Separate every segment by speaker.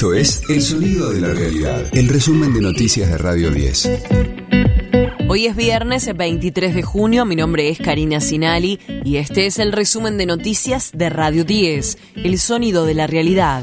Speaker 1: Esto es El Sonido de la Realidad, el resumen de noticias de Radio 10.
Speaker 2: Hoy es viernes 23 de junio, mi nombre es Karina Sinali y este es el resumen de noticias de Radio 10, El Sonido de la Realidad.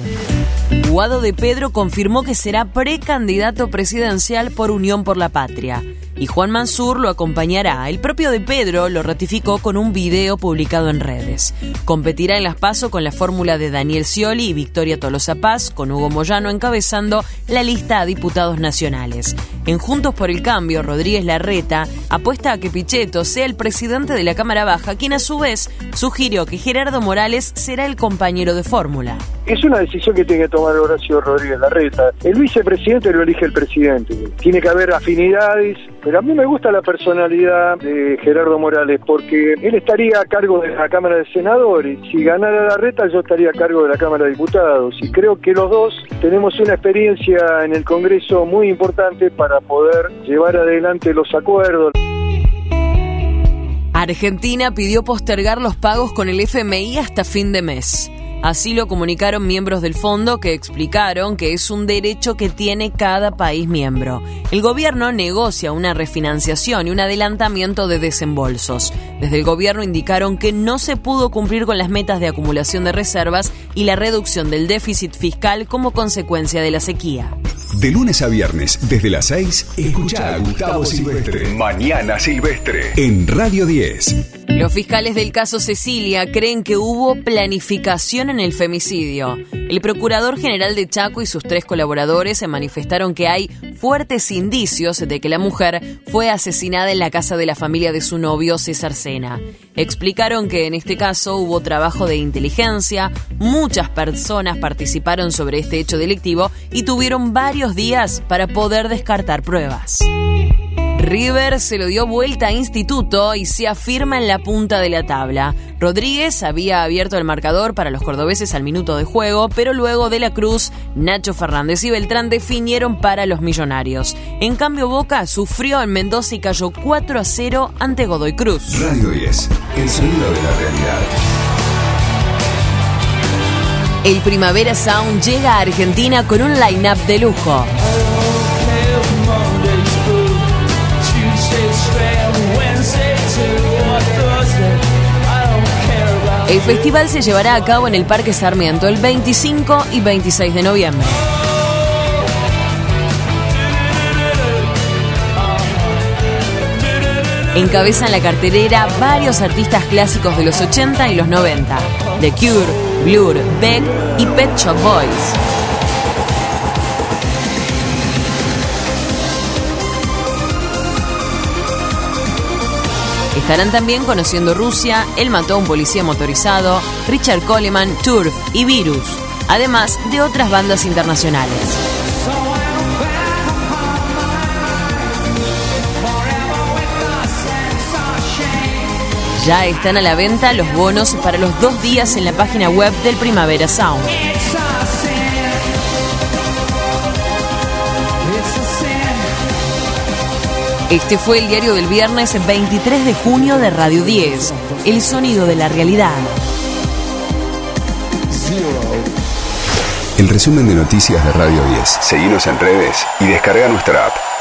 Speaker 2: Guado de Pedro confirmó que será precandidato presidencial por Unión por la Patria y Juan Mansur lo acompañará. El propio de Pedro lo ratificó con un video publicado en redes. Competirá en las PASO con la fórmula de Daniel Scioli y Victoria Tolosa Paz, con Hugo Moyano encabezando la lista a diputados nacionales. En Juntos por el Cambio, Rodríguez Larreta apuesta a que Pichetto sea el presidente de la Cámara Baja, quien a su vez sugirió que Gerardo Morales será el compañero de fórmula.
Speaker 3: Es una decisión que tiene que tomar Horacio Rodríguez Larreta. El vicepresidente lo elige el presidente. Tiene que haber afinidades, pero a mí me gusta la personalidad de Gerardo Morales porque él estaría a cargo de la Cámara de Senadores. Si ganara Larreta, yo estaría a cargo de la Cámara de Diputados. Y creo que los dos tenemos una experiencia en el Congreso muy importante para poder llevar adelante los acuerdos.
Speaker 2: Argentina pidió postergar los pagos con el FMI hasta fin de mes. Así lo comunicaron miembros del fondo que explicaron que es un derecho que tiene cada país miembro. El gobierno negocia una refinanciación y un adelantamiento de desembolsos. Desde el gobierno indicaron que no se pudo cumplir con las metas de acumulación de reservas y la reducción del déficit fiscal como consecuencia de la sequía.
Speaker 1: De lunes a viernes, desde las 6, escucha a Gustavo Silvestre. Mañana Silvestre. En Radio 10.
Speaker 2: Los fiscales del caso Cecilia creen que hubo planificación en el femicidio. El procurador general de Chaco y sus tres colaboradores se manifestaron que hay fuertes indicios de que la mujer fue asesinada en la casa de la familia de su novio César Sena. Explicaron que en este caso hubo trabajo de inteligencia, muchas personas participaron sobre este hecho delictivo y tuvieron varios días para poder descartar pruebas. River se lo dio vuelta a Instituto y se afirma en la punta de la tabla. Rodríguez había abierto el marcador para los cordobeses al minuto de juego, pero luego de la Cruz, Nacho Fernández y Beltrán definieron para los millonarios. En cambio, Boca sufrió en Mendoza y cayó 4 a 0 ante Godoy Cruz.
Speaker 1: Radio 10, el sonido de la realidad.
Speaker 2: El Primavera Sound llega a Argentina con un line-up de lujo. El festival se llevará a cabo en el Parque Sarmiento el 25 y 26 de noviembre. Encabezan la cartelera varios artistas clásicos de los 80 y los 90, The Cure, Blur, Beck y Pet Shop Boys. Estarán también conociendo Rusia, Él mató a un policía motorizado, Richard Coleman, Turf y Virus, además de otras bandas internacionales. Ya están a la venta los bonos para los dos días en la página web del Primavera Sound. Este fue el diario del viernes 23 de junio de Radio 10, El sonido de la realidad.
Speaker 1: El resumen de noticias de Radio 10. Seguimos en redes y descarga nuestra app.